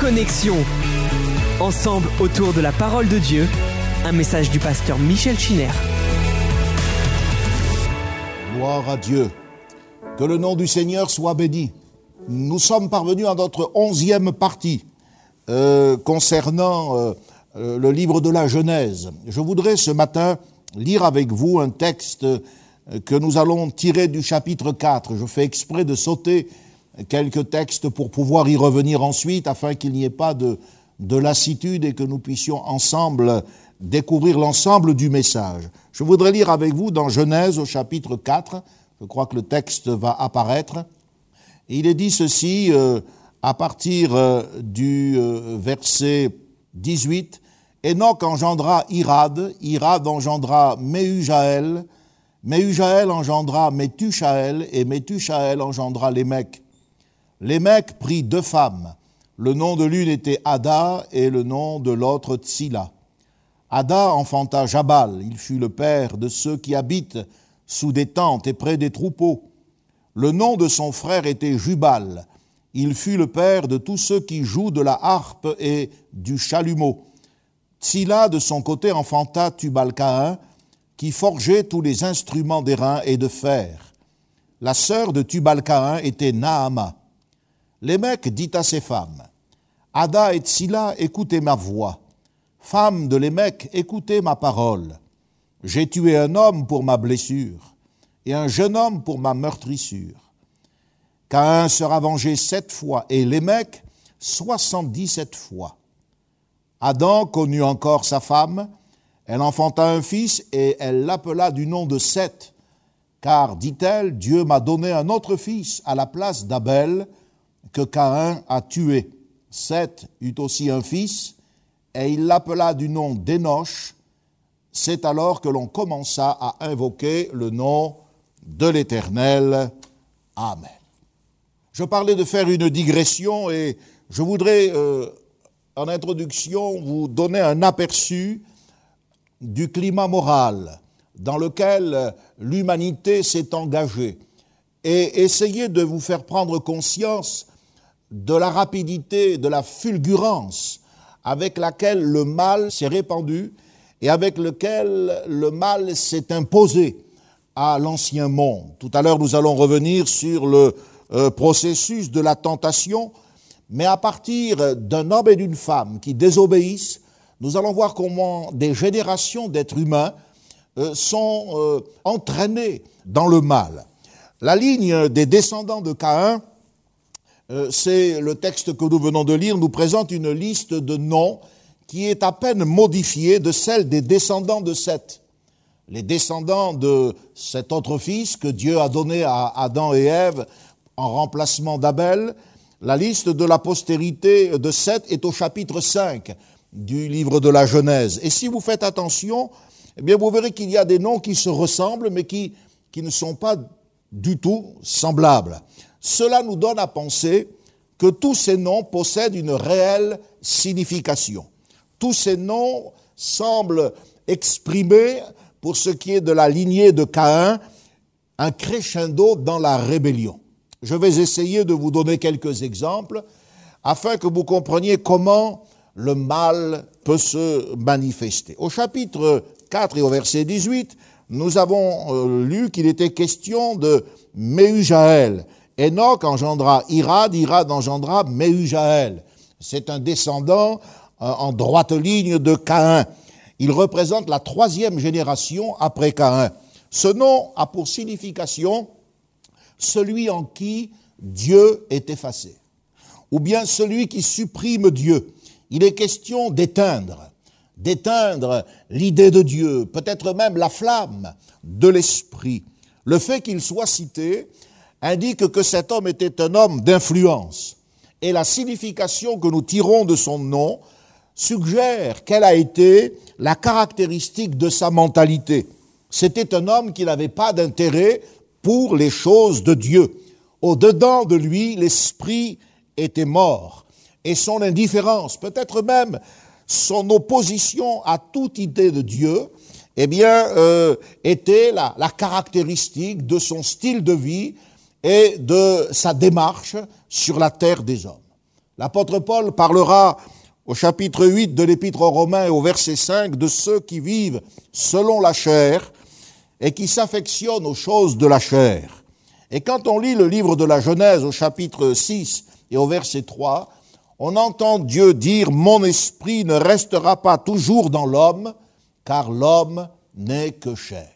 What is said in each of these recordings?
Connexion. Ensemble autour de la parole de Dieu, un message du pasteur Michel Chiner. Gloire à Dieu. Que le nom du Seigneur soit béni. Nous sommes parvenus à notre onzième partie euh, concernant euh, euh, le livre de la Genèse. Je voudrais ce matin lire avec vous un texte que nous allons tirer du chapitre 4. Je fais exprès de sauter quelques textes pour pouvoir y revenir ensuite afin qu'il n'y ait pas de, de lassitude et que nous puissions ensemble découvrir l'ensemble du message. Je voudrais lire avec vous dans Genèse au chapitre 4, je crois que le texte va apparaître. il est dit ceci euh, à partir euh, du euh, verset 18. Enoch engendra Irad, Irad engendra Mehujael, Mehujael engendra Methuchael, et Methuchael engendra Lémec. Lémec prit deux femmes. Le nom de l'une était Ada et le nom de l'autre Tsila. Ada enfanta Jabal, il fut le père de ceux qui habitent sous des tentes et près des troupeaux. Le nom de son frère était Jubal, il fut le père de tous ceux qui jouent de la harpe et du chalumeau. Tsila, de son côté, enfanta Tubalcaïn, qui forgeait tous les instruments d'airain et de fer. La sœur de Tubalcaïn était Naama. Lémec dit à ses femmes, Ada et Tsila, écoutez ma voix. Femmes de Lémec, écoutez ma parole. J'ai tué un homme pour ma blessure et un jeune homme pour ma meurtrissure. Caïn sera vengé sept fois et Lémec soixante-dix-sept fois. Adam connut encore sa femme, elle enfanta un fils et elle l'appela du nom de Seth, car, dit-elle, Dieu m'a donné un autre fils à la place d'Abel, que Caïn a tué. Seth eut aussi un fils, et il l'appela du nom d'Enoch. C'est alors que l'on commença à invoquer le nom de l'Éternel. Amen. Je parlais de faire une digression et je voudrais, euh, en introduction, vous donner un aperçu du climat moral dans lequel l'humanité s'est engagée et essayer de vous faire prendre conscience de la rapidité, de la fulgurance avec laquelle le mal s'est répandu et avec lequel le mal s'est imposé à l'ancien monde. Tout à l'heure, nous allons revenir sur le euh, processus de la tentation, mais à partir d'un homme et d'une femme qui désobéissent, nous allons voir comment des générations d'êtres humains euh, sont euh, entraînés dans le mal. La ligne des descendants de Caïn c'est le texte que nous venons de lire, nous présente une liste de noms qui est à peine modifiée de celle des descendants de Seth. Les descendants de cet autre fils que Dieu a donné à Adam et Ève en remplacement d'Abel. La liste de la postérité de Seth est au chapitre 5 du livre de la Genèse. Et si vous faites attention, eh bien, vous verrez qu'il y a des noms qui se ressemblent, mais qui ne sont pas du tout semblables. Cela nous donne à penser que tous ces noms possèdent une réelle signification. Tous ces noms semblent exprimer, pour ce qui est de la lignée de Caïn, un crescendo dans la rébellion. Je vais essayer de vous donner quelques exemples afin que vous compreniez comment le mal peut se manifester. Au chapitre 4 et au verset 18, nous avons euh, lu qu'il était question de Méhujaël, Enoch engendra Irad, Irad engendra Mehujael. C'est un descendant euh, en droite ligne de Caïn. Il représente la troisième génération après Caïn. Ce nom a pour signification celui en qui Dieu est effacé, ou bien celui qui supprime Dieu. Il est question d'éteindre, d'éteindre l'idée de Dieu, peut-être même la flamme de l'esprit. Le fait qu'il soit cité indique que cet homme était un homme d'influence. Et la signification que nous tirons de son nom suggère quelle a été la caractéristique de sa mentalité. C'était un homme qui n'avait pas d'intérêt pour les choses de Dieu. Au-dedans de lui, l'esprit était mort. Et son indifférence, peut-être même son opposition à toute idée de Dieu, eh bien, euh, était la, la caractéristique de son style de vie, et de sa démarche sur la terre des hommes. L'apôtre Paul parlera au chapitre 8 de l'épître aux Romains et au verset 5 de ceux qui vivent selon la chair et qui s'affectionnent aux choses de la chair. Et quand on lit le livre de la Genèse au chapitre 6 et au verset 3, on entend Dieu dire, mon esprit ne restera pas toujours dans l'homme, car l'homme n'est que chair.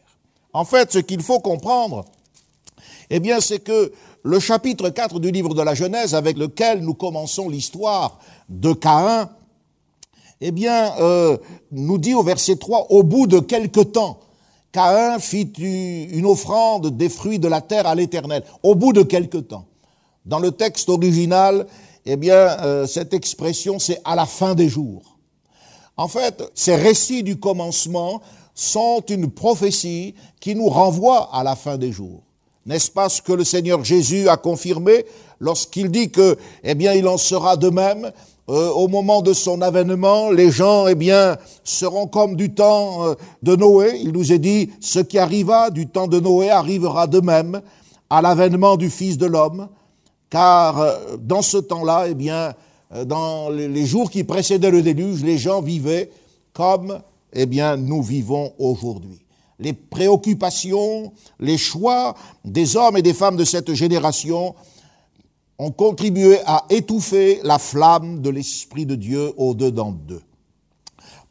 En fait, ce qu'il faut comprendre, eh bien, c'est que le chapitre 4 du livre de la Genèse, avec lequel nous commençons l'histoire de Caïn, eh bien, euh, nous dit au verset 3, au bout de quelque temps, Caïn fit une offrande des fruits de la terre à l'Éternel. Au bout de quelque temps. Dans le texte original, eh bien, euh, cette expression, c'est à la fin des jours. En fait, ces récits du commencement sont une prophétie qui nous renvoie à la fin des jours. N'est-ce pas ce que le Seigneur Jésus a confirmé lorsqu'il dit que, eh bien, il en sera de même euh, au moment de son avènement, les gens, eh bien, seront comme du temps euh, de Noé. Il nous est dit, ce qui arriva du temps de Noé arrivera de même à l'avènement du Fils de l'homme, car euh, dans ce temps-là, eh bien, dans les jours qui précédaient le déluge, les gens vivaient comme, eh bien, nous vivons aujourd'hui. Les préoccupations, les choix des hommes et des femmes de cette génération ont contribué à étouffer la flamme de l'Esprit de Dieu au-dedans d'eux.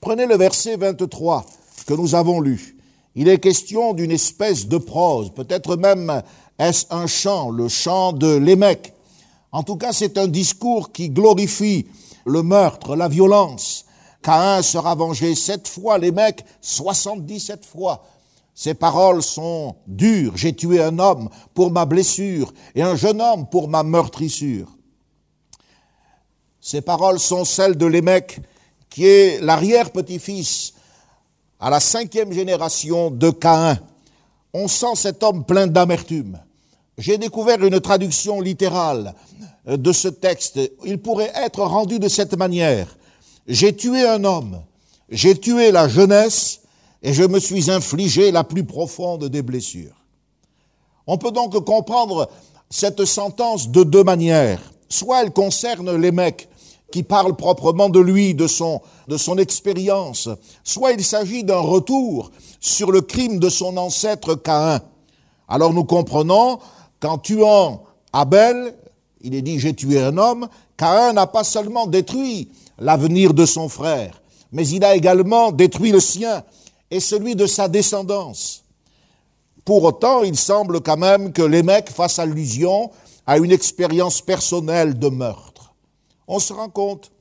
Prenez le verset 23 que nous avons lu. Il est question d'une espèce de prose, peut-être même est-ce un chant, le chant de l'émec. En tout cas, c'est un discours qui glorifie le meurtre, la violence. Caïn sera vengé sept fois, l'émec soixante-dix-sept fois. Ces paroles sont dures. J'ai tué un homme pour ma blessure et un jeune homme pour ma meurtrissure. Ces paroles sont celles de Lémec, qui est l'arrière-petit-fils à la cinquième génération de Caïn. On sent cet homme plein d'amertume. J'ai découvert une traduction littérale de ce texte. Il pourrait être rendu de cette manière. J'ai tué un homme, j'ai tué la jeunesse et je me suis infligé la plus profonde des blessures. On peut donc comprendre cette sentence de deux manières. Soit elle concerne les qui parlent proprement de lui, de son, de son expérience, soit il s'agit d'un retour sur le crime de son ancêtre Caïn. Alors nous comprenons qu'en tuant Abel, il est dit j'ai tué un homme, Caïn n'a pas seulement détruit l'avenir de son frère, mais il a également détruit le sien et celui de sa descendance. Pour autant, il semble quand même que les mecs fassent allusion à une expérience personnelle de meurtre. On se rend compte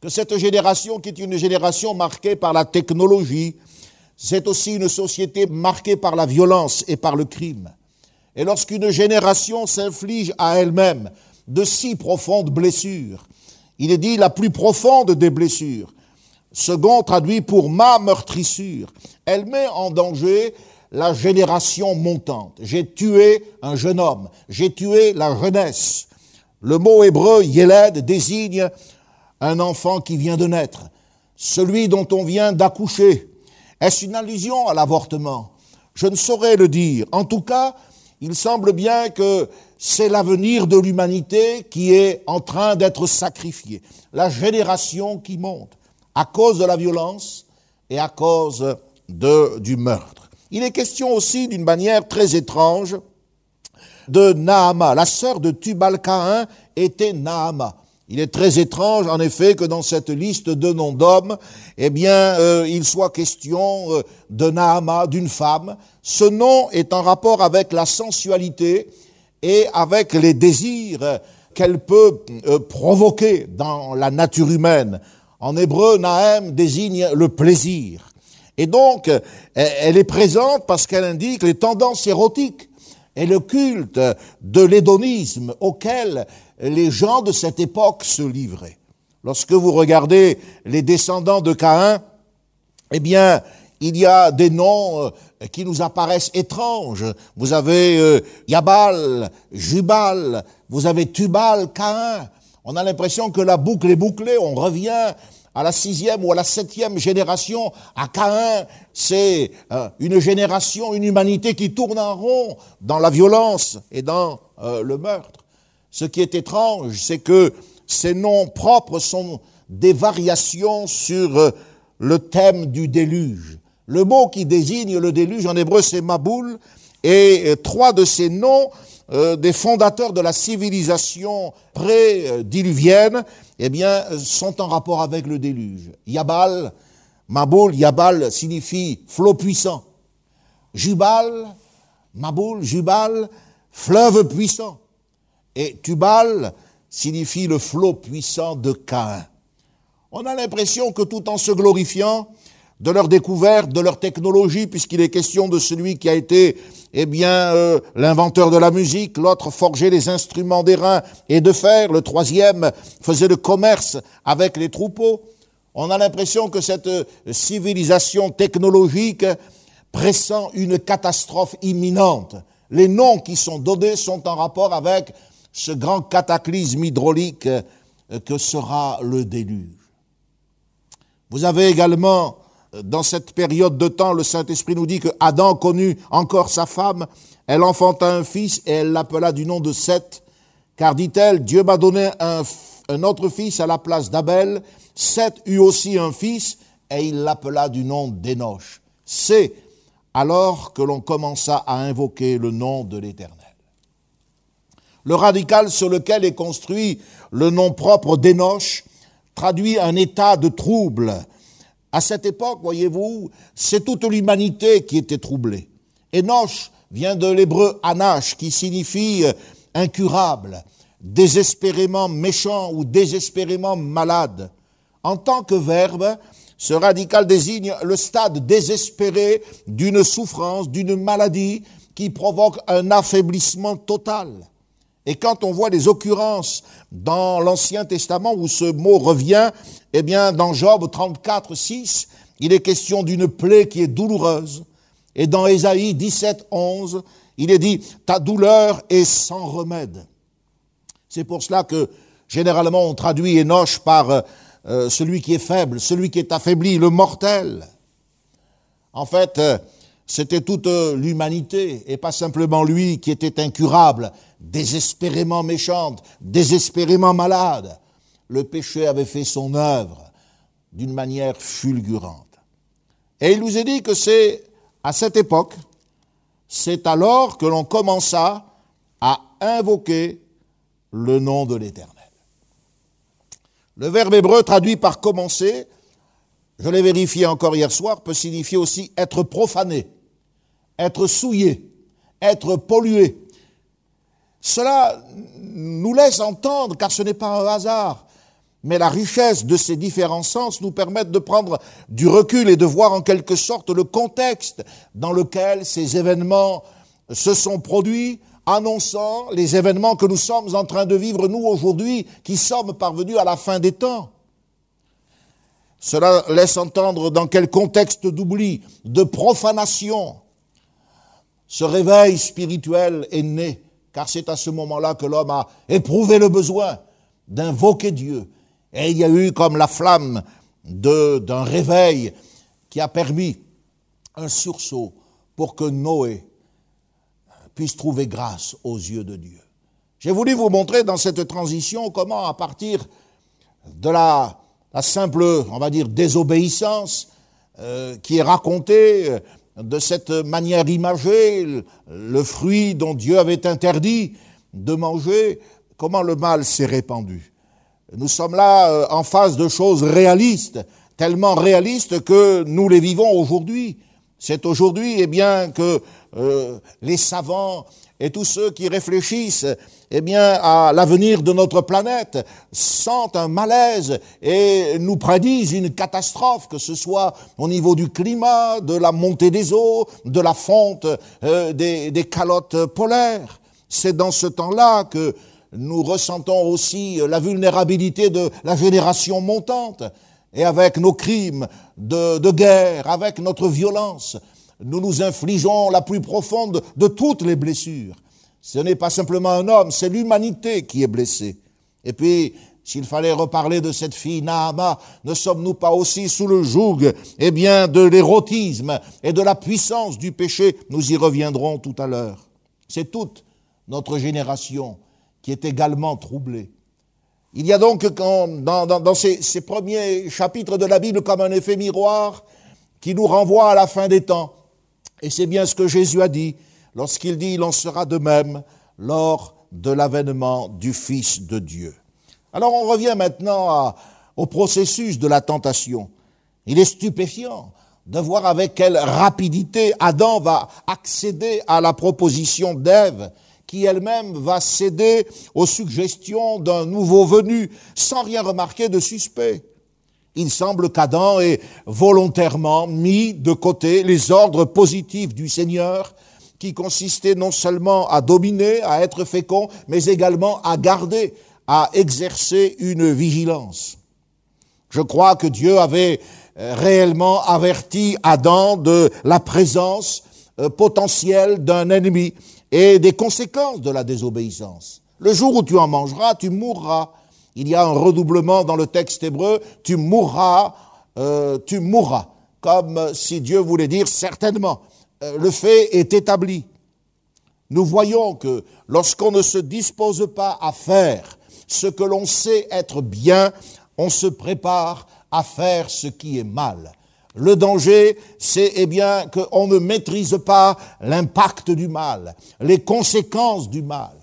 que cette génération, qui est une génération marquée par la technologie, c'est aussi une société marquée par la violence et par le crime. Et lorsqu'une génération s'inflige à elle-même de si profondes blessures, il est dit la plus profonde des blessures, Second traduit pour ma meurtrissure. Elle met en danger la génération montante. J'ai tué un jeune homme. J'ai tué la jeunesse. Le mot hébreu Yeled désigne un enfant qui vient de naître, celui dont on vient d'accoucher. Est-ce une allusion à l'avortement? Je ne saurais le dire. En tout cas, il semble bien que c'est l'avenir de l'humanité qui est en train d'être sacrifié, la génération qui monte à cause de la violence et à cause du meurtre. Il est question aussi d'une manière très étrange de Naama. La sœur de Tubal-Caïn était Naama. Il est très étrange, en effet, que dans cette liste de noms d'hommes, eh bien, euh, il soit question euh, de Naama, d'une femme. Ce nom est en rapport avec la sensualité et avec les désirs qu'elle peut euh, provoquer dans la nature humaine. En hébreu, Nahem désigne le plaisir. Et donc, elle est présente parce qu'elle indique les tendances érotiques et le culte de l'hédonisme auquel les gens de cette époque se livraient. Lorsque vous regardez les descendants de Caïn, eh bien, il y a des noms euh, qui nous apparaissent étranges. Vous avez euh, Yabal, Jubal, vous avez Tubal, Caïn. On a l'impression que la boucle est bouclée, on revient à la sixième ou à la septième génération, à Caïn, c'est euh, une génération, une humanité qui tourne en rond dans la violence et dans euh, le meurtre. Ce qui est étrange, c'est que ces noms propres sont des variations sur euh, le thème du déluge. Le mot qui désigne le déluge en hébreu, c'est Maboul, et trois de ces noms euh, des fondateurs de la civilisation pré-diluvienne, eh bien, sont en rapport avec le déluge. Yabal, Maboul, Yabal signifie flot puissant. Jubal, Maboul, Jubal, fleuve puissant. Et Tubal signifie le flot puissant de Cain. On a l'impression que tout en se glorifiant, de leur découverte, de leur technologie, puisqu'il est question de celui qui a été, eh bien, euh, l'inventeur de la musique, l'autre forgeait les instruments d'airain et de fer, le troisième faisait le commerce avec les troupeaux. On a l'impression que cette euh, civilisation technologique pressent une catastrophe imminente. Les noms qui sont donnés sont en rapport avec ce grand cataclysme hydraulique euh, que sera le déluge. Vous avez également dans cette période de temps, le Saint-Esprit nous dit que Adam connut encore sa femme, elle enfanta un fils et elle l'appela du nom de Seth, car dit-elle, Dieu m'a donné un, autre fils à la place d'Abel, Seth eut aussi un fils et il l'appela du nom d'Enoch. C'est alors que l'on commença à invoquer le nom de l'Éternel. Le radical sur lequel est construit le nom propre d'Enoch traduit un état de trouble, à cette époque, voyez-vous, c'est toute l'humanité qui était troublée. Enoch vient de l'hébreu anash, qui signifie euh, incurable, désespérément méchant ou désespérément malade. En tant que verbe, ce radical désigne le stade désespéré d'une souffrance, d'une maladie qui provoque un affaiblissement total. Et quand on voit les occurrences dans l'Ancien Testament où ce mot revient, eh bien, dans Job 34, 6, il est question d'une plaie qui est douloureuse. Et dans Ésaïe 17, 11, il est dit, ta douleur est sans remède. C'est pour cela que généralement on traduit Enoch par euh, celui qui est faible, celui qui est affaibli, le mortel. En fait, euh, c'était toute l'humanité et pas simplement lui qui était incurable, désespérément méchante, désespérément malade. Le péché avait fait son œuvre d'une manière fulgurante. Et il nous est dit que c'est à cette époque, c'est alors que l'on commença à invoquer le nom de l'Éternel. Le verbe hébreu traduit par commencer, je l'ai vérifié encore hier soir, peut signifier aussi être profané, être souillé, être pollué, cela nous laisse entendre, car ce n'est pas un hasard, mais la richesse de ces différents sens nous permet de prendre du recul et de voir en quelque sorte le contexte dans lequel ces événements se sont produits, annonçant les événements que nous sommes en train de vivre, nous, aujourd'hui, qui sommes parvenus à la fin des temps. Cela laisse entendre dans quel contexte d'oubli, de profanation, ce réveil spirituel est né car c'est à ce moment-là que l'homme a éprouvé le besoin d'invoquer Dieu. Et il y a eu comme la flamme d'un réveil qui a permis un sursaut pour que Noé puisse trouver grâce aux yeux de Dieu. J'ai voulu vous montrer dans cette transition comment, à partir de la, simple, on va dire, désobéissance euh, qui est racontée de cette manière imagée, le fruit dont Dieu avait interdit de manger, comment le mal s'est répandu? Nous sommes là euh, en face de choses réalistes, tellement réalistes que nous les vivons aujourd'hui. C'est aujourd'hui, eh bien, que euh, les savants et tous ceux qui réfléchissent eh bien, à l'avenir de notre planète sentent un malaise et nous prédisent une catastrophe, que ce soit au niveau du climat, de la montée des eaux, de la fonte euh, des, calottes polaires. C'est dans ce temps-là que nous ressentons aussi la vulnérabilité de la génération montante. Et avec nos crimes de guerre, avec notre violence, nous nous infligeons la plus profonde de toutes les blessures. Ce n'est pas simplement un homme, c'est l'humanité qui est blessée. Et puis, s'il fallait reparler de cette fille Nahama, ne sommes-nous pas aussi sous le joug, eh bien, de l'érotisme et de la puissance du péché? Nous y reviendrons tout à l'heure. C'est toute notre génération qui est également troublée. Il y a donc dans, ces, premiers chapitres de la Bible comme un effet miroir qui nous renvoie à la fin des temps. Et c'est bien ce que Jésus a dit lorsqu'il dit il en sera de même lors de l'avènement du Fils de Dieu. Alors on revient maintenant au processus de la tentation. Il est stupéfiant de voir avec quelle rapidité Adam va accéder à la proposition d'Ève, qui elle-même va céder aux suggestions d'un nouveau venu, sans rien remarquer de suspect. Il semble qu'Adam ait volontairement mis de côté les ordres positifs du Seigneur, qui consistaient non seulement à dominer, à être fécond, mais également à garder, à exercer une vigilance. Je crois que Dieu avait euh, réellement averti Adam de la présence euh, potentielle d'un ennemi et des conséquences de la désobéissance. Le jour où tu en mangeras, tu mourras. Il y a un redoublement dans le texte hébreu, tu mourras, euh, tu mourras, comme si Dieu voulait dire certainement. le fait est établi. Nous voyons que lorsqu'on ne se dispose pas à faire ce que l'on sait être bien, on se prépare à faire ce qui est mal. Le danger, c'est eh bien qu'on ne maîtrise pas l'impact du mal, les conséquences du mal.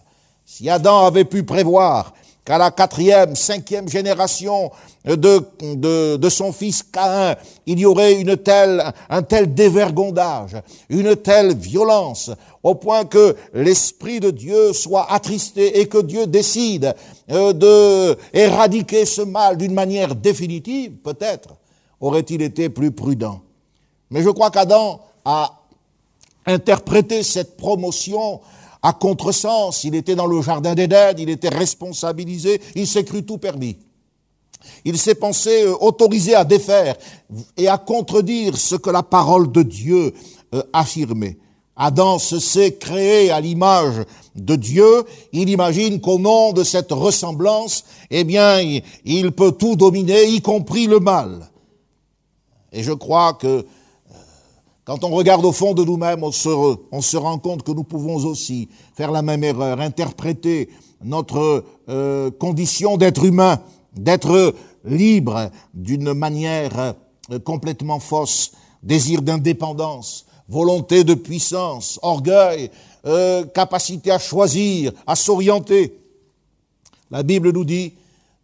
Si Adam avait pu prévoir qu'à la quatrième, cinquième génération de, de, de, son fils Caïn, il y aurait une telle, un tel dévergondage, une telle violence, au point que l'Esprit de Dieu soit attristé et que Dieu décide euh, de éradiquer ce mal d'une manière définitive, peut-être aurait-il été plus prudent. Mais je crois qu'Adam a interprété cette promotion à contresens. Il était dans le jardin d'Éden, il était responsabilisé, il s'est cru tout permis. Il s'est pensé euh, autorisé à défaire et à contredire ce que la parole de Dieu euh, affirmait. Adam se sait créé à l'image de Dieu. Il imagine qu'au nom de cette ressemblance, eh bien, il peut tout dominer, y compris le mal. Et je crois que quand on regarde au fond de nous-mêmes, on se, rend compte que nous pouvons aussi faire la même erreur, interpréter notre euh, condition d'être humain, d'être libre d'une manière euh, complètement fausse, désir d'indépendance, volonté de puissance, orgueil, euh, capacité à choisir, à s'orienter. La Bible nous dit,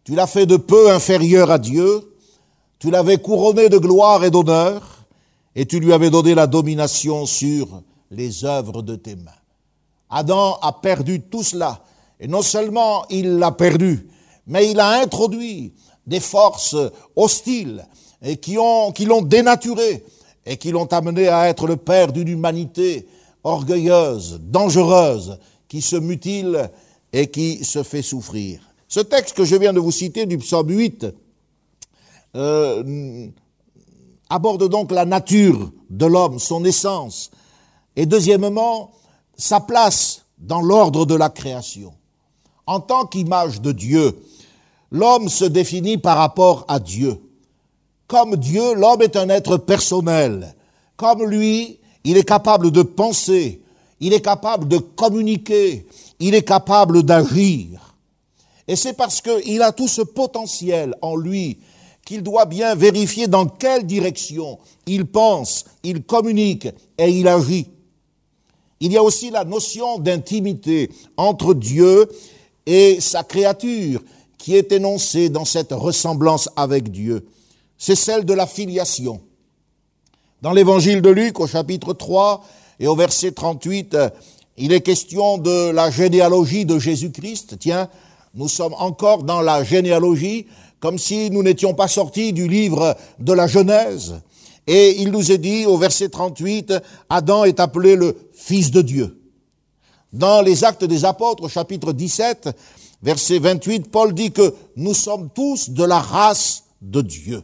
tu l'as fait de peu inférieur à Dieu, tu l'avais couronné de gloire et d'honneur, et tu lui avais donné la domination sur les œuvres de tes mains. Adam a perdu tout cela, et non seulement il l'a perdu, mais il a introduit des forces hostiles et qui ont, qui l'ont dénaturé et qui l'ont amené à être le père d'une humanité orgueilleuse, dangereuse, qui se mutile et qui se fait souffrir. Ce texte que je viens de vous citer du psaume 8 euh, aborde donc la nature de l'homme, son essence, et deuxièmement, sa place dans l'ordre de la création. En tant qu'image de Dieu, l'homme se définit par rapport à Dieu. Comme Dieu, l'homme est un être personnel. Comme lui, il est capable de penser, il est capable de communiquer, il est capable d'agir. Et c'est parce qu'il a tout ce potentiel en lui qu'il doit bien vérifier dans quelle direction il pense, il communique et il agit. Il y a aussi la notion d'intimité entre Dieu et sa créature qui est énoncée dans cette ressemblance avec Dieu. C'est celle de la filiation. Dans l'évangile de Luc au chapitre 3 et au verset 38, il est question de la généalogie de Jésus-Christ. Tiens, nous sommes encore dans la généalogie comme si nous n'étions pas sortis du livre de la Genèse. Et il nous est dit au verset 38, Adam est appelé le Fils de Dieu. Dans les actes des apôtres, chapitre 17, verset 28, Paul dit que nous sommes tous de la race de Dieu.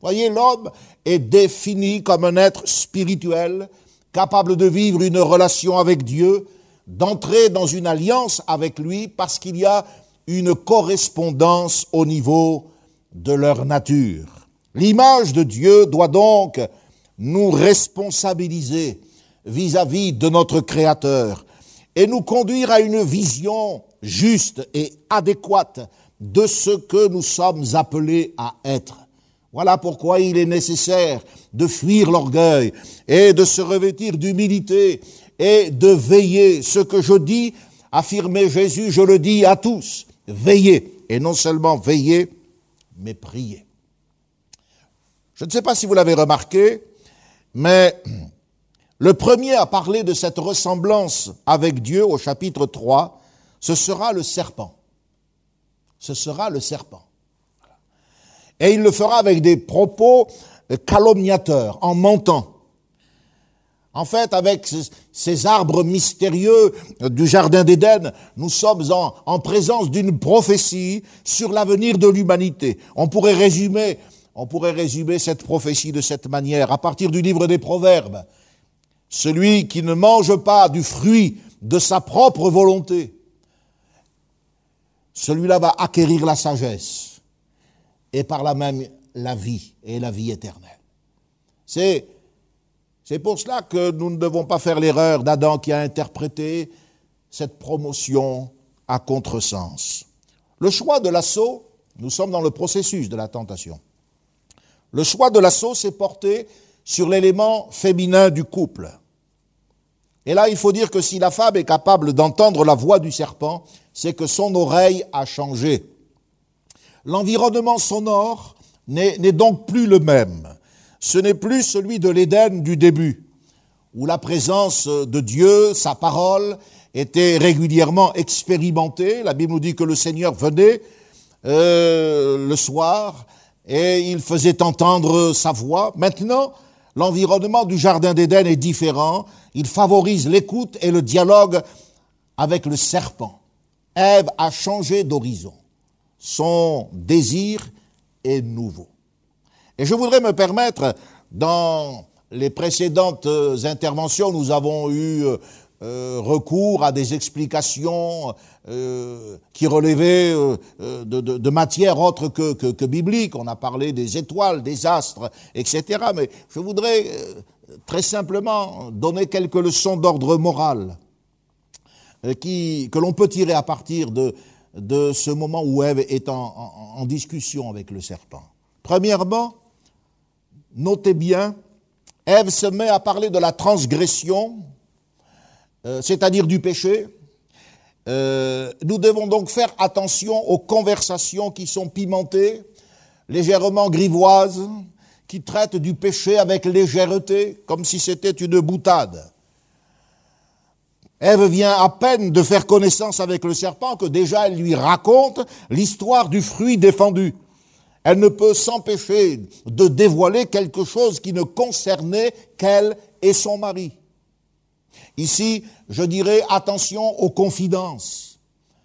Voyez, l'homme est défini comme un être spirituel, capable de vivre une relation avec Dieu, d'entrer dans une alliance avec lui parce qu'il y a une correspondance au niveau de leur nature. L'image de Dieu doit donc nous responsabiliser vis-à-vis de notre Créateur et nous conduire à une vision juste et adéquate de ce que nous sommes appelés à être. Voilà pourquoi il est nécessaire de fuir l'orgueil et de se revêtir d'humilité et de veiller. Ce que je dis, affirmait Jésus, je le dis à tous, veillez. Et non seulement veillez, mais. Je ne sais pas si vous l'avez remarqué, mais le premier à parler de cette ressemblance avec Dieu au chapitre 3, ce sera le serpent. Ce sera le serpent. Et il le fera avec des propos calomniateurs, en mentant. En fait, avec ces arbres mystérieux du Jardin d'Éden, nous sommes en, en présence d'une prophétie sur l'avenir de l'humanité. On pourrait résumer, on pourrait résumer cette prophétie de cette manière, à partir du livre des Proverbes. Celui qui ne mange pas du fruit de sa propre volonté, celui-là va acquérir la sagesse et par là même la vie et la vie éternelle. C'est, c'est pour cela que nous ne devons pas faire l'erreur d'Adam qui a interprété cette promotion à contresens. Le choix de l'assaut, nous sommes dans le processus de la tentation. Le choix de l'assaut s'est porté sur l'élément féminin du couple. Et là, il faut dire que si la femme est capable d'entendre la voix du serpent, c'est que son oreille a changé. L'environnement sonore n'est donc plus le même. Ce n'est plus celui de l'Éden du début, où la présence de Dieu, sa parole, était régulièrement expérimentée. La Bible nous dit que le Seigneur venait euh, le soir et il faisait entendre sa voix. Maintenant, l'environnement du Jardin d'Éden est différent. Il favorise l'écoute et le dialogue avec le serpent. Ève a changé d'horizon. Son désir est nouveau. Et je voudrais me permettre, dans les précédentes interventions, nous avons eu euh, recours à des explications euh, qui relevaient euh, de, de, de, matière autre que, que, que, biblique. On a parlé des étoiles, des astres, etc. Mais je voudrais très simplement donner quelques leçons d'ordre moral euh, que l'on peut tirer à partir de, ce moment où Ève est en, discussion avec le serpent. Premièrement, notez bien, Ève se met à parler de la transgression, euh, c'est-à-dire du péché. Euh, nous devons donc faire attention aux conversations qui sont pimentées, légèrement grivoises, qui traitent du péché avec légèreté, comme si c'était une boutade. Ève vient à peine de faire connaissance avec le serpent que déjà elle lui raconte l'histoire du fruit défendu. Elle ne peut s'empêcher de dévoiler quelque chose qui ne concernait qu'elle et son mari. Ici, je dirais attention aux confidences.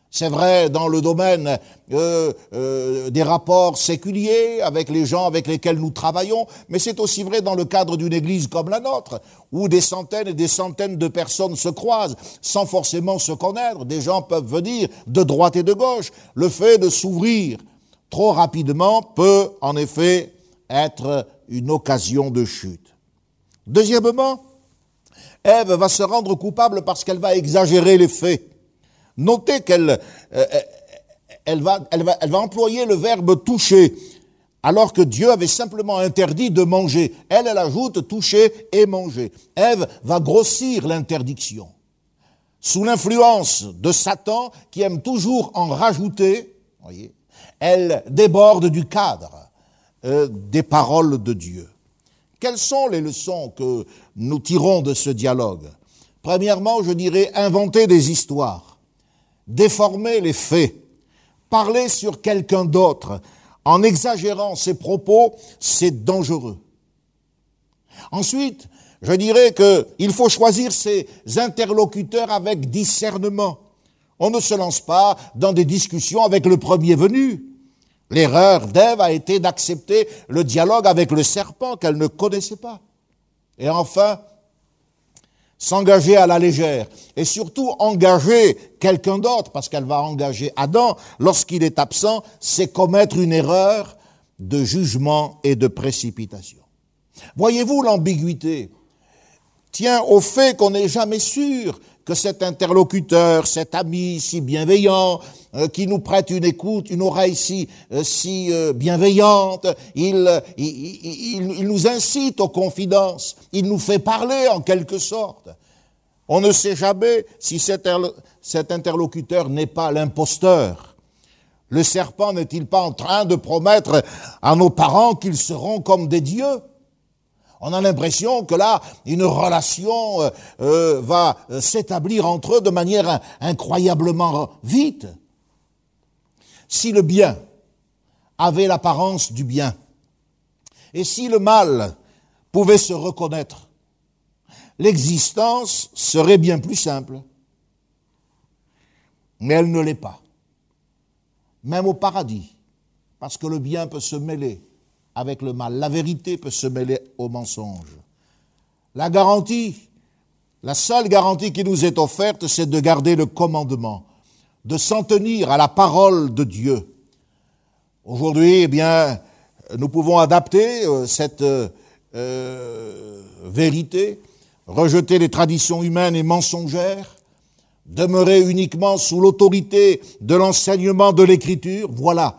C'est vrai dans le domaine euh, euh, des rapports séculiers avec les gens avec lesquels nous travaillons, mais c'est aussi vrai dans le cadre d'une église comme la nôtre, où des centaines et des centaines de personnes se croisent sans forcément se connaître. Des gens peuvent venir de droite et de gauche. Le fait de s'ouvrir trop rapidement peut en effet être une occasion de chute. Deuxièmement, Ève va se rendre coupable parce qu'elle va exagérer les faits. Notez qu'elle euh, euh, va employer le verbe toucher, alors que Dieu avait simplement interdit de manger. Elle, elle ajoute toucher et manger. Ève va grossir l'interdiction. Sous l'influence de Satan, qui aime toujours en rajouter, voyez, elle déborde du cadre euh, des paroles de Dieu. Quelles sont les leçons que nous tirons de ce dialogue? Premièrement, je dirais inventer des histoires déformer les faits, parler sur quelqu'un d'autre en exagérant ses propos, c'est dangereux. Ensuite, je dirais qu'il faut choisir ses interlocuteurs avec discernement. On ne se lance pas dans des discussions avec le premier venu. L'erreur d'Ève a été d'accepter le dialogue avec le serpent qu'elle ne connaissait pas. Et enfin, s'engager à la légère et surtout engager quelqu'un d'autre, parce qu'elle va engager Adam lorsqu'il est absent, c'est commettre une erreur de jugement et de précipitation. Voyez-vous l'ambiguïté? Tient au fait qu'on n'est jamais sûr que cet interlocuteur, cet ami si bienveillant, euh, qui nous prête une écoute, une oreille si, euh, si euh, bienveillante, il, il, il, nous incite aux confidences, il nous fait parler en quelque sorte. On ne sait jamais si cet interlocuteur n'est pas l'imposteur. Le serpent n'est-il pas en train de promettre à nos parents qu'ils seront comme des dieux? On a l'impression que là, une relation euh, euh, va euh, s'établir entre eux de manière incroyablement vite. Si le bien avait l'apparence du bien, et si le mal pouvait se reconnaître, l'existence serait bien plus simple. Mais elle ne l'est pas. Même au paradis, parce que le bien peut se mêler avec le mal. La vérité peut se mêler au mensonge. La garantie, la seule garantie qui nous est offerte, c'est de garder le commandement, de s'en tenir à la parole de Dieu. Aujourd'hui, eh bien, nous pouvons adapter euh, cette euh, vérité, rejeter les traditions humaines et mensongères, demeurer uniquement sous l'autorité de l'enseignement de l'Écriture. Voilà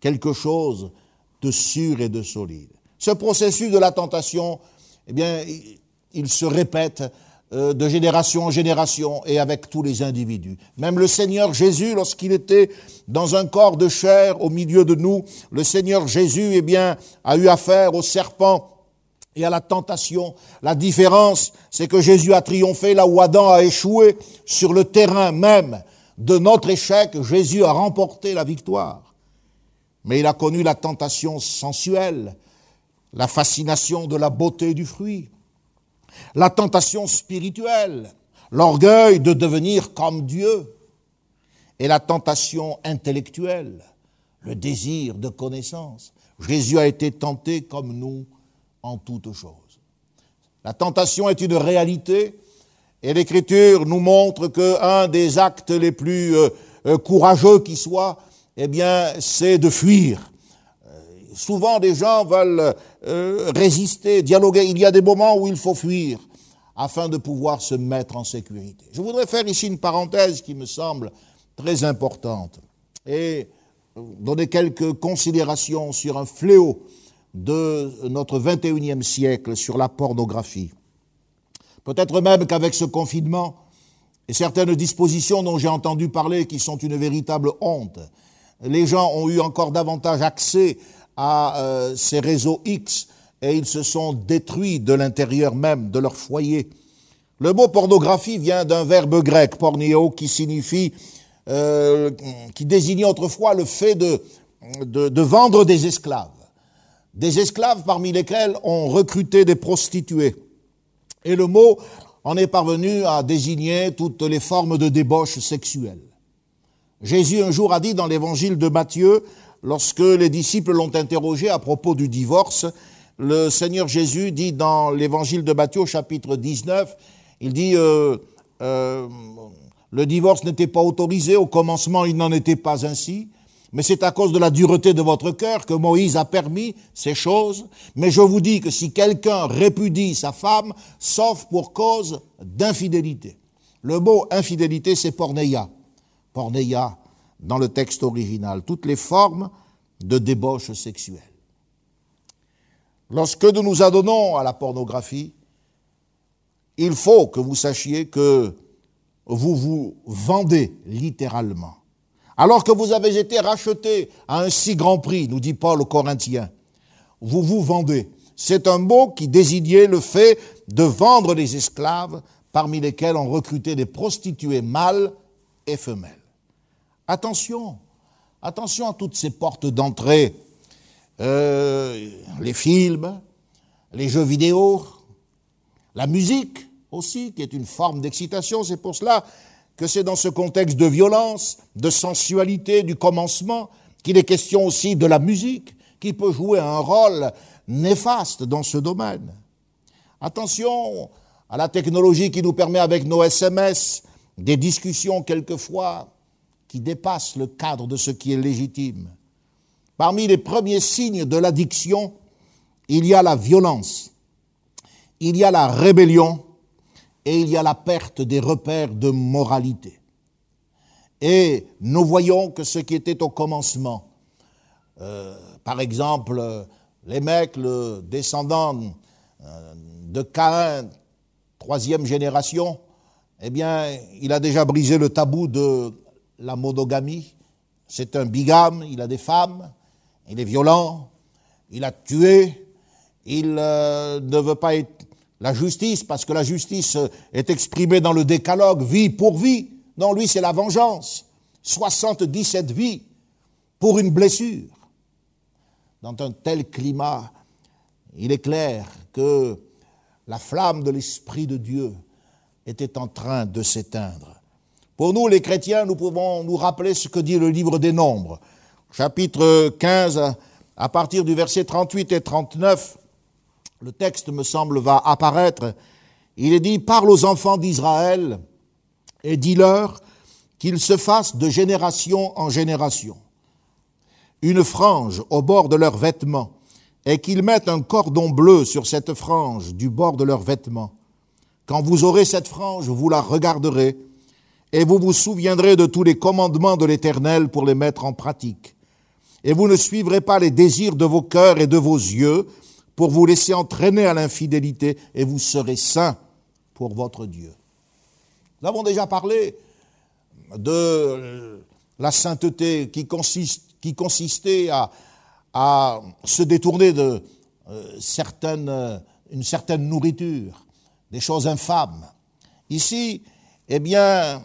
quelque chose de sûr et de solide. Ce processus de la tentation, eh bien, il se répète euh, de génération en génération et avec tous les individus. Même le Seigneur Jésus, lorsqu'il était dans un corps de chair au milieu de nous, le Seigneur Jésus, eh bien, a eu affaire au serpent et à la tentation. La différence, c'est que Jésus a triomphé là où Adam a échoué sur le terrain même de notre échec. Jésus a remporté la victoire mais il a connu la tentation sensuelle, la fascination de la beauté du fruit, la tentation spirituelle, l'orgueil de devenir comme Dieu, et la tentation intellectuelle, le désir de connaissance. Jésus a été tenté comme nous en toutes choses. La tentation est une réalité, et l'Écriture nous montre qu'un des actes les plus euh, euh, courageux qui soit, eh bien, c'est de fuir. Euh, souvent, des gens veulent euh, résister, dialoguer. Il y a des moments où il faut fuir afin de pouvoir se mettre en sécurité. Je voudrais faire ici une parenthèse qui me semble très importante et donner quelques considérations sur un fléau de notre 21e siècle, sur la pornographie. Peut-être même qu'avec ce confinement et certaines dispositions dont j'ai entendu parler qui sont une véritable honte, les gens ont eu encore davantage accès à euh, ces réseaux X et ils se sont détruits de l'intérieur même de leur foyer. Le mot pornographie vient d'un verbe grec, pornio, qui signifie, euh, qui désignait autrefois le fait de, de, de vendre des esclaves. Des esclaves parmi lesquels on recrutait des prostituées. Et le mot en est parvenu à désigner toutes les formes de débauche sexuelle. Jésus un jour a dit dans l'évangile de Matthieu, lorsque les disciples l'ont interrogé à propos du divorce, le Seigneur Jésus dit dans l'évangile de Matthieu chapitre 19, il dit euh, euh, le divorce n'était pas autorisé, au commencement il n'en était pas ainsi, mais c'est à cause de la dureté de votre cœur que Moïse a permis ces choses. Mais je vous dis que si quelqu'un répudie sa femme, sauf pour cause d'infidélité. Le mot infidélité, c'est porneia porneia dans le texte original, toutes les formes de débauche sexuelle. Lorsque nous nous adonnons à la pornographie, il faut que vous sachiez que vous vous vendez littéralement. Alors que vous avez été racheté à un si grand prix, nous dit Paul aux Corinthiens, vous vous vendez. C'est un mot qui désignait le fait de vendre les esclaves parmi lesquels on recrutait des prostituées mâles et femelles. Attention, attention à toutes ces portes d'entrée, euh, les films, les jeux vidéo, la musique aussi, qui est une forme d'excitation. C'est pour cela que c'est dans ce contexte de violence, de sensualité, du commencement, qu'il est question aussi de la musique, qui peut jouer un rôle néfaste dans ce domaine. Attention à la technologie qui nous permet avec nos SMS des discussions quelquefois qui dépasse le cadre de ce qui est légitime. Parmi les premiers signes de l'addiction, il y a la violence, il y a la rébellion, et il y a la perte des repères de moralité. Et nous voyons que ce qui était au commencement, euh, par exemple, les mecs, le descendant euh, de Caïn, troisième génération, eh bien, il a déjà brisé le tabou de la monogamie. C'est un bigame, il a des femmes, il est violent, il a tué, il euh, ne veut pas être la justice, parce que la justice est exprimée dans le décalogue, vie pour vie. Non, lui, c'est la vengeance. 77 vies pour une blessure. Dans un tel climat, il est clair que la flamme de l'Esprit de Dieu était en train de s'éteindre. Pour nous, les chrétiens, nous pouvons nous rappeler ce que dit le livre des Nombres. Chapitre 15, à partir du verset 38 et 39, le texte, me semble, va apparaître. Il est dit, parle aux enfants d'Israël et dis-leur qu'ils se fassent de génération en génération une frange au bord de leurs vêtements et qu'ils mettent un cordon bleu sur cette frange du bord de leurs vêtements. Quand vous aurez cette frange, vous la regarderez et vous vous souviendrez de tous les commandements de l'Éternel pour les mettre en pratique. Et vous ne suivrez pas les désirs de vos cœurs et de vos yeux, pour vous laisser entraîner à l'infidélité et vous serez saints pour votre Dieu. Nous avons déjà parlé de la sainteté qui, consiste, qui consistait à, à, se détourner de euh, certaines, une certaine nourriture, des choses infâmes. Ici, eh bien,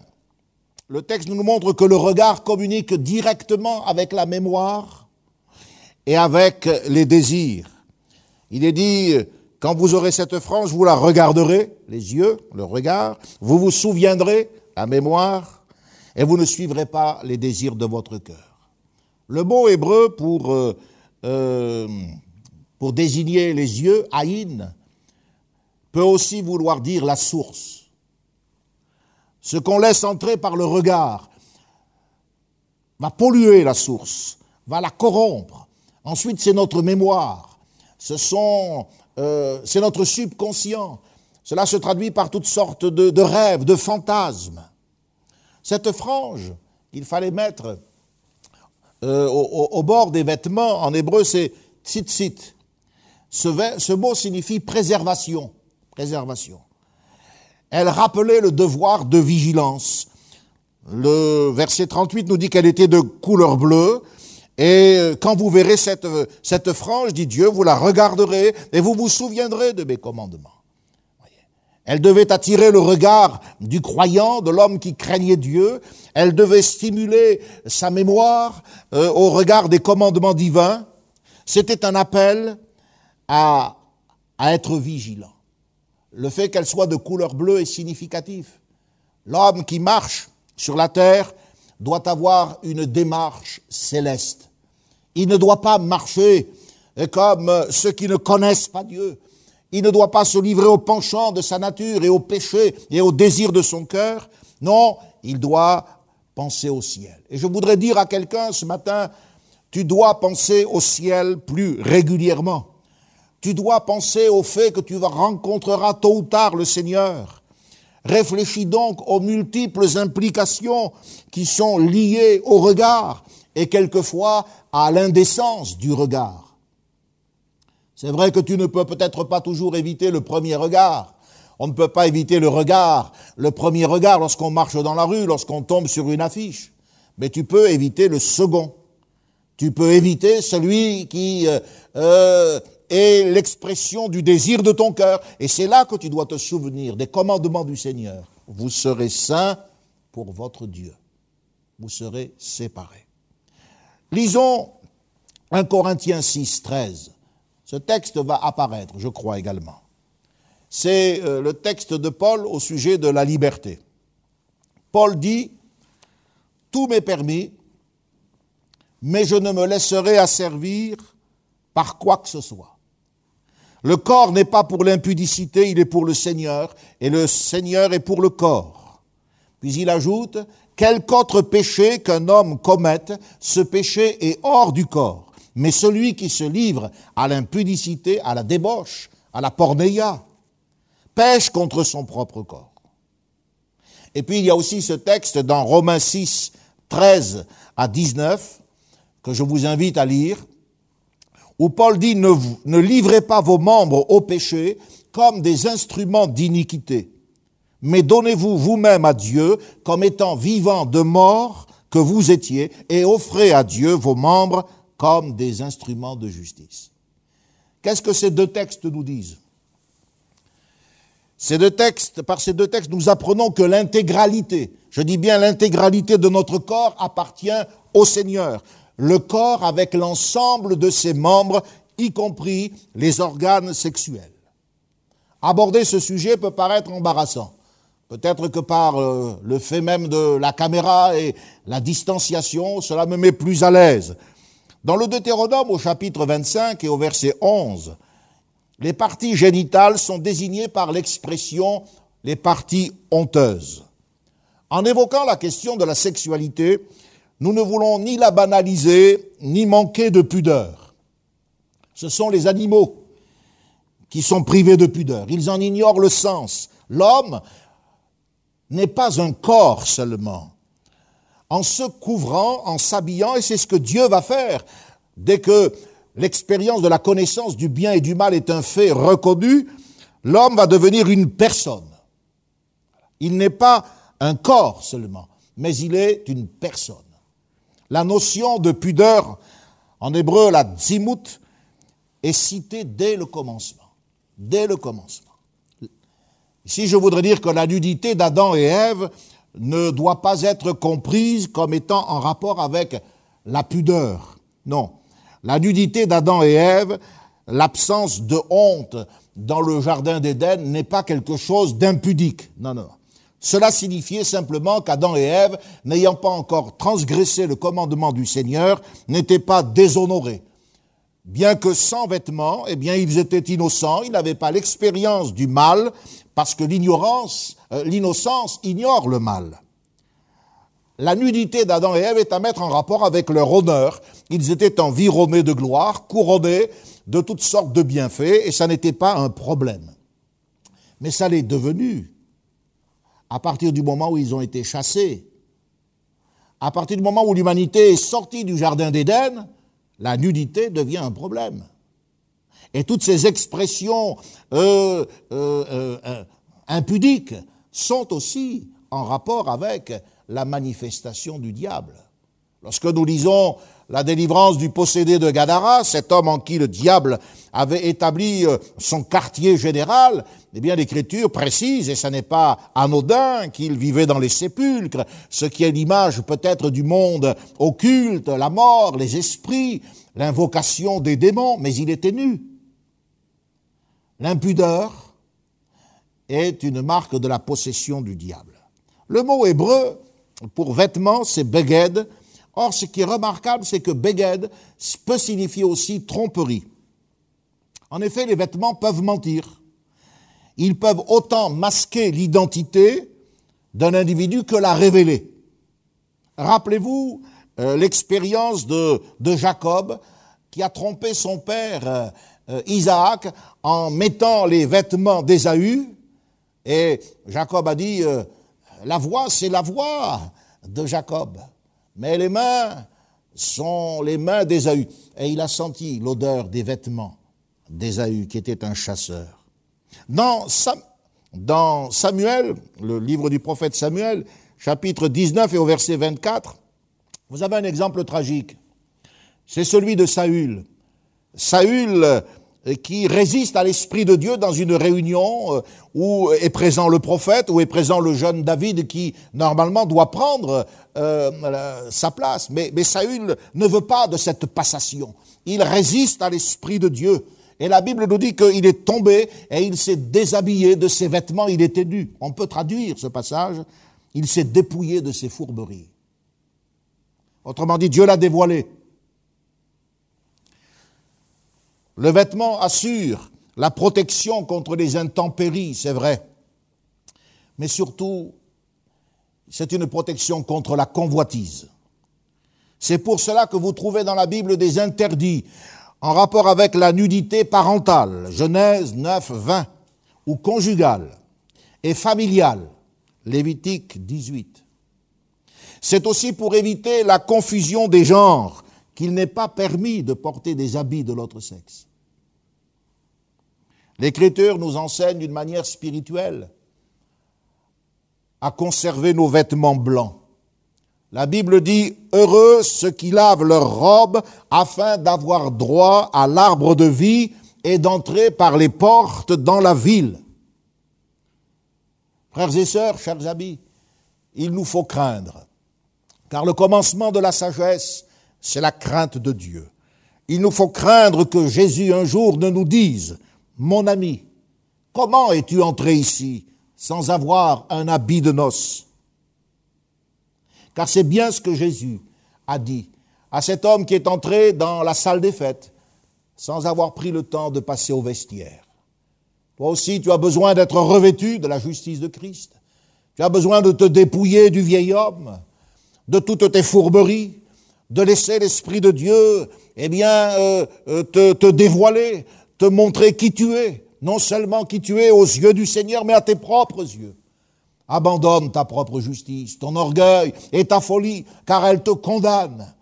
le texte nous montre que le regard communique directement avec la mémoire et avec les désirs. Il est dit, quand vous aurez cette frange, vous la regarderez, les yeux, le regard, vous vous souviendrez, la mémoire, et vous ne suivrez pas les désirs de votre cœur. Le mot hébreu pour, euh, euh, désigner les yeux, aïn, peut aussi vouloir dire la source. Ce qu'on laisse entrer par le regard va polluer la source, va la corrompre. Ensuite, c'est notre mémoire ce euh, c'est notre subconscient. Cela se traduit par toutes sortes de, rêves, de fantasmes. Cette frange qu'il fallait mettre euh, au, bord des vêtements, en hébreu, c'est tzitzit. Ce, ce mot signifie. Préservation. Elle rappelait le devoir de vigilance. Le verset 38 nous dit qu'elle était de couleur bleue, et euh, quand vous verrez cette, euh, cette frange, dit Dieu, vous la regarderez et vous vous souviendrez de mes commandements. Elle devait attirer le regard du croyant, de l'homme qui craignait Dieu. Elle devait stimuler sa mémoire euh, au regard des commandements divins. C'était un appel à être vigilant. Le fait qu'elle soit de couleur bleue est significatif. L'homme qui marche sur la terre doit avoir une démarche céleste. Il ne doit pas marcher comme ceux qui ne connaissent pas Dieu. Il ne doit pas se livrer au penchant de sa nature et au péché et au désir de son cœur. Non, il doit penser au ciel. Et je voudrais dire à quelqu'un ce matin, tu dois penser au ciel plus régulièrement. Tu dois penser au fait que tu rencontreras tôt ou tard le Seigneur. Réfléchis donc aux multiples implications qui sont liées au regard et quelquefois à l'indécence du regard. C'est vrai que tu ne peux peut-être pas toujours éviter le premier regard. On ne peut pas éviter le regard, le premier regard lorsqu'on marche dans la rue, lorsqu'on tombe sur une affiche. Mais tu peux éviter le second. Tu peux éviter celui qui euh, euh, est l'expression du désir de ton cœur. Et c'est là que tu dois te souvenir des commandements du Seigneur. Vous serez saints pour votre Dieu. Vous serez séparés. Lisons 1 Corinthiens 6, 13. Ce texte va apparaître, je crois également. C'est euh, le texte de Paul au sujet de la liberté. Paul dit, Tout m'est permis, mais je ne me laisserai asservir par quoi que ce soit. Le corps n'est pas pour l'impudicité, il est pour le Seigneur, et le Seigneur est pour le corps. Puis il ajoute, quelque autre péché qu'un homme commette, ce péché est hors du corps. Mais celui qui se livre à l'impudicité, à la débauche, à la pornéia, pêche contre son propre corps. Et puis il y a aussi ce texte dans Romains 6, 13 à 19, que je vous invite à lire, où Paul dit ne, ne livrez pas vos membres au péché comme des instruments d'iniquité, mais donnez-vous vous-même à Dieu comme étant vivants de mort que vous étiez, et offrez à Dieu vos membres comme des instruments de justice. Qu'est-ce que ces deux textes nous disent? Ces deux textes, par ces deux textes, nous apprenons que l'intégralité, je dis bien l'intégralité de notre corps appartient au Seigneur. Le corps avec l'ensemble de ses membres, y compris les organes sexuels. Aborder ce sujet peut paraître embarrassant. Peut-être que par euh, le fait même de la caméra et la distanciation, cela me met plus à l'aise. Dans le Deutéronome au chapitre 25 et au verset 11, les parties génitales sont désignées par l'expression les parties honteuses. En évoquant la question de la sexualité, nous ne voulons ni la banaliser, ni manquer de pudeur. Ce sont les animaux qui sont privés de pudeur. Ils en ignorent le sens. L'homme n'est pas un corps seulement. En se couvrant, en s'habillant, et c'est ce que Dieu va faire dès que l'expérience de la connaissance du bien et du mal est un fait reconnu, l'homme va devenir une personne. Il n'est pas un corps seulement, mais il est une personne. La notion de pudeur, en hébreu la zimut, est citée dès le commencement. Dès le commencement. Ici, je voudrais dire que la nudité d'Adam et Ève ne doit pas être comprise comme étant en rapport avec la pudeur. Non. La nudité d'Adam et Ève, l'absence de honte dans le jardin d'Éden n'est pas quelque chose d'impudique. Non, non. Cela signifiait simplement qu'Adam et Ève, n'ayant pas encore transgressé le commandement du Seigneur, n'étaient pas déshonorés. Bien que sans vêtements, eh bien, ils étaient innocents, ils n'avaient pas l'expérience du mal, parce que l'ignorance, euh, l'innocence ignore le mal. La nudité d'Adam et Ève est à mettre en rapport avec leur honneur. Ils étaient environnés de gloire, couronnés de toutes sortes de bienfaits, et ça n'était pas un problème. Mais ça l'est devenu à partir du moment où ils ont été chassés. À partir du moment où l'humanité est sortie du Jardin d'Éden, la nudité devient un problème. Et toutes ces expressions euh, euh, euh, impudiques sont aussi en rapport avec la manifestation du diable. Lorsque nous lisons la délivrance du possédé de Gadara, cet homme en qui le diable avait établi euh, son quartier général, eh bien l'Écriture précise, et ce n'est pas anodin, qu'il vivait dans les sépulcres, ce qui est l'image peut-être du monde occulte, la mort, les esprits, l'invocation des démons, mais il était nu. L'impudeur est une marque de la possession du diable. Le mot hébreu pour vêtements, c'est beged. Or, ce qui est remarquable, c'est que beged peut signifier aussi tromperie. En effet, les vêtements peuvent mentir. Ils peuvent autant masquer l'identité d'un individu que la révéler. Rappelez-vous euh, l'expérience de, Jacob qui a trompé son père euh, Isaac en mettant les vêtements d'Ésaü. Et Jacob a dit, euh, la voix, c'est la voix de Jacob. Mais les mains sont les mains d'Ésaü. Et il a senti l'odeur des vêtements d'Ésaü, qui était un chasseur. Dans, Samuel, le livre du prophète Samuel, chapitre 19 et au verset 24, vous avez un exemple tragique. C'est celui de Saül. Saül qui résiste à l'Esprit de Dieu dans une réunion euh, où est présent le prophète, où est présent le jeune David qui normalement doit prendre euh, sa place. Mais, mais Saül ne veut pas de cette passation. Il résiste à l'Esprit de Dieu. Et la Bible nous dit qu'il est tombé et il s'est déshabillé de ses vêtements, il était nu. On peut traduire ce passage, il s'est dépouillé de ses fourberies. Autrement dit, Dieu l'a dévoilé. Le vêtement assure la protection contre les intempéries, c'est vrai. Mais surtout, c'est une protection contre la convoitise. C'est pour cela que vous trouvez dans la Bible des interdits en rapport avec la nudité parentale, Genèse 9, 20, ou conjugale et familiale, Lévitique 18. C'est aussi pour éviter la confusion des genres qu'il n'est pas permis de porter des habits de l'autre sexe. L'Écriture nous enseigne d'une manière spirituelle à conserver nos vêtements blancs. La Bible dit, heureux ceux qui lavent leurs robes afin d'avoir droit à l'arbre de vie et d'entrer par les portes dans la ville. Frères et sœurs, chers amis, il nous faut craindre, car le commencement de la sagesse, c'est la crainte de Dieu. Il nous faut craindre que Jésus un jour ne nous dise, mon ami, comment es-tu entré ici sans avoir un habit de noces? Car c'est bien ce que Jésus a dit à cet homme qui est entré dans la salle des fêtes sans avoir pris le temps de passer au vestiaire. Toi aussi, tu as besoin d'être revêtu de la justice de Christ. Tu as besoin de te dépouiller du vieil homme, de toutes tes fourberies, de laisser l'Esprit de Dieu, eh bien, euh, euh, te, te dévoiler, te montrer qui tu es, non seulement qui tu es aux yeux du Seigneur, mais à tes propres yeux. Abandonne ta propre justice, ton orgueil et ta folie, car elle te condamne.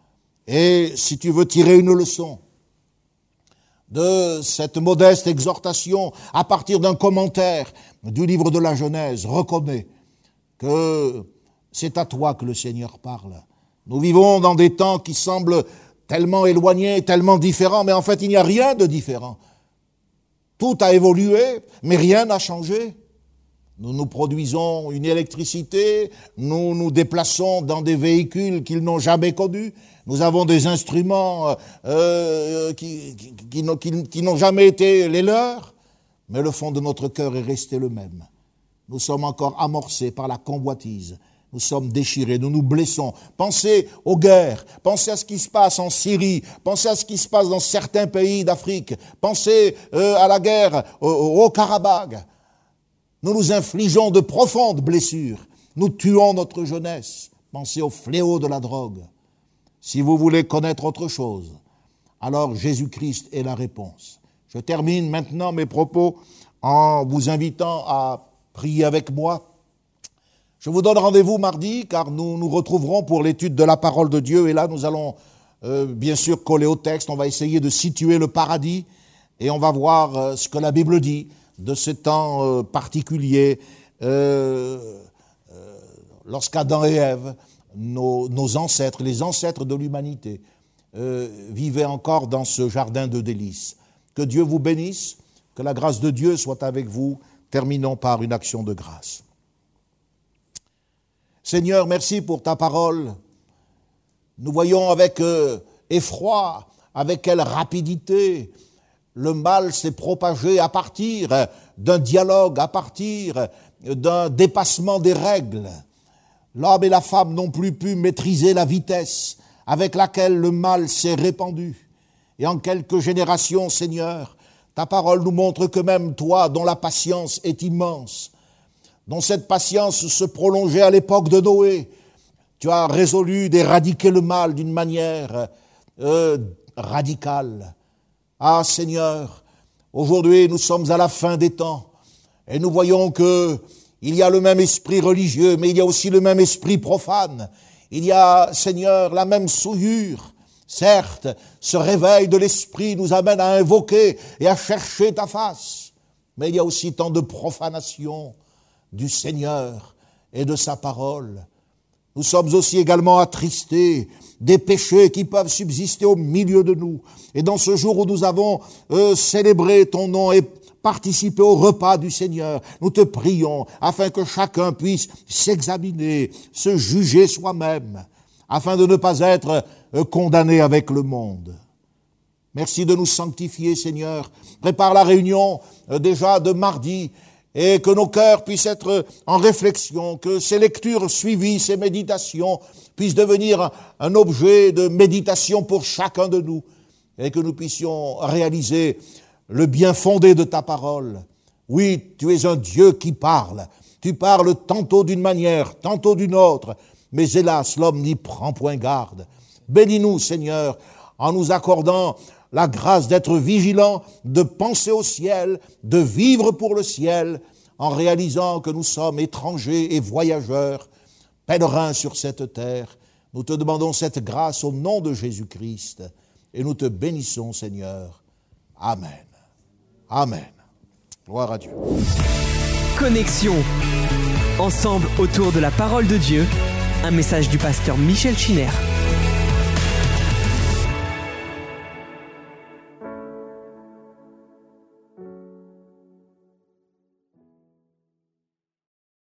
Et si tu veux tirer une leçon de cette modeste exhortation à partir d'un commentaire du livre de la Genèse, reconnais que c'est à toi que le Seigneur parle. Nous vivons dans des temps qui semblent tellement éloignés, tellement différents, mais en fait il n'y a rien de différent. Tout a évolué, mais rien n'a changé. Nous nous produisons une électricité, nous nous déplaçons dans des véhicules qu'ils n'ont jamais connus, nous avons des instruments euh, euh qui, qui, qui n'ont jamais été les leurs, mais le fond de notre cœur est resté le même. Nous sommes encore amorcés par la convoitise, nous sommes déchirés, nous nous blessons. Pensez aux guerres, pensez à ce qui se passe en Syrie, pensez à ce qui se passe dans certains pays d'Afrique, pensez euh, à la guerre au, au Karabakh. Nous nous infligeons de profondes blessures, nous tuons notre jeunesse. Pensez au fléau de la drogue. Si vous voulez connaître autre chose, alors Jésus-Christ est la réponse. Je termine maintenant mes propos en vous invitant à prier avec moi je vous donne rendez-vous mardi car nous nous retrouverons pour l'étude de la parole de Dieu et là nous allons euh, bien sûr coller au texte, on va essayer de situer le paradis et on va voir euh, ce que la Bible dit de ce temps euh, particulier lorsqu'Adam et Ève, nos, nos, ancêtres, les ancêtres de l'humanité, vivaient encore dans ce jardin de délices. Que Dieu vous bénisse, que la grâce de Dieu soit avec vous. Terminons par une action de grâce. Seigneur, merci pour ta parole. Nous voyons avec euh, effroi, avec quelle rapidité le mal s'est propagé à partir d'un dialogue, à partir d'un dépassement des règles. L'homme et la femme n'ont plus pu maîtriser la vitesse avec laquelle le mal s'est répandu. Et en quelques générations, Seigneur, ta parole nous montre que même toi, dont la patience est immense, dont cette patience se prolongeait à l'époque de Noé. Tu as résolu d'éradiquer le mal d'une manière euh, radicale. Ah Seigneur, aujourd'hui nous sommes à la fin des temps et nous voyons que il y a le même esprit religieux, mais il y a aussi le même esprit profane. Il y a, Seigneur, la même souillure. Certes, ce réveil de l'esprit nous amène à invoquer et à chercher ta face, mais il y a aussi tant de profanation, du Seigneur et de sa parole. Nous sommes aussi également attristés des péchés qui peuvent subsister au milieu de nous. Et dans ce jour où nous avons euh, célébré ton nom et participé au repas du Seigneur, nous te prions afin que chacun puisse s'examiner, se juger soi-même, afin de ne pas être euh, condamné avec le monde. Merci de nous sanctifier, Seigneur. Prépare la réunion euh, déjà de mardi et que nos cœurs puissent être en réflexion, que ces lectures suivies, ces méditations puissent devenir un objet de méditation pour chacun de nous et que nous puissions réaliser le bien fondé de ta parole. Oui, tu es un Dieu qui parle. Tu parles tantôt d'une manière, tantôt d'une autre, mais hélas, l'homme n'y prend point garde. Bénis-nous, Seigneur, en nous accordant la grâce d'être vigilant, de penser au ciel, de vivre pour le ciel, en réalisant que nous sommes étrangers et voyageurs, pèlerins sur cette terre. Nous te demandons cette grâce au nom de Jésus-Christ et nous te bénissons, Seigneur. Amen. Amen. Gloire à Dieu. Connexion. Ensemble autour de la parole de Dieu, un message du pasteur Michel Chiner.